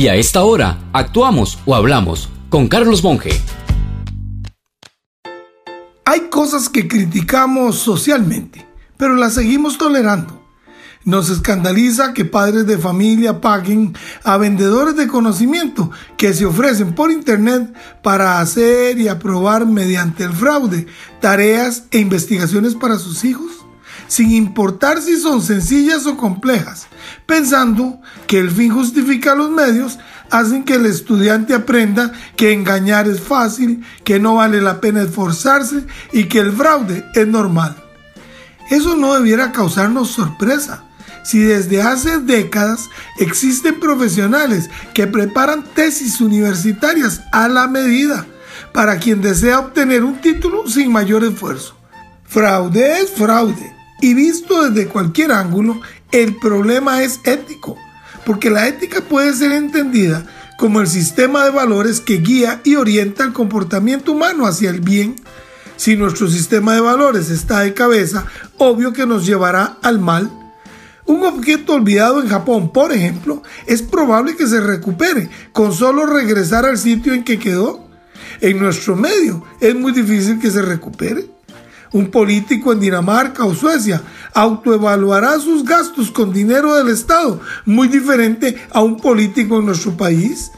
Y a esta hora, actuamos o hablamos con Carlos Monge. Hay cosas que criticamos socialmente, pero las seguimos tolerando. Nos escandaliza que padres de familia paguen a vendedores de conocimiento que se ofrecen por Internet para hacer y aprobar mediante el fraude tareas e investigaciones para sus hijos, sin importar si son sencillas o complejas, pensando que el fin justifica los medios, hacen que el estudiante aprenda que engañar es fácil, que no vale la pena esforzarse y que el fraude es normal. Eso no debiera causarnos sorpresa si desde hace décadas existen profesionales que preparan tesis universitarias a la medida para quien desea obtener un título sin mayor esfuerzo. Fraude es fraude y visto desde cualquier ángulo, el problema es ético, porque la ética puede ser entendida como el sistema de valores que guía y orienta el comportamiento humano hacia el bien. Si nuestro sistema de valores está de cabeza, obvio que nos llevará al mal un objeto olvidado en Japón, por ejemplo, es probable que se recupere con solo regresar al sitio en que quedó. En nuestro medio es muy difícil que se recupere. Un político en Dinamarca o Suecia autoevaluará sus gastos con dinero del Estado, muy diferente a un político en nuestro país.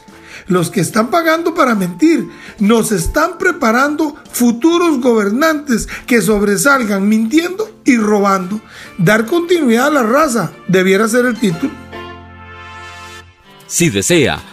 Los que están pagando para mentir nos están preparando futuros gobernantes que sobresalgan mintiendo y robando. Dar continuidad a la raza debiera ser el título. Si desea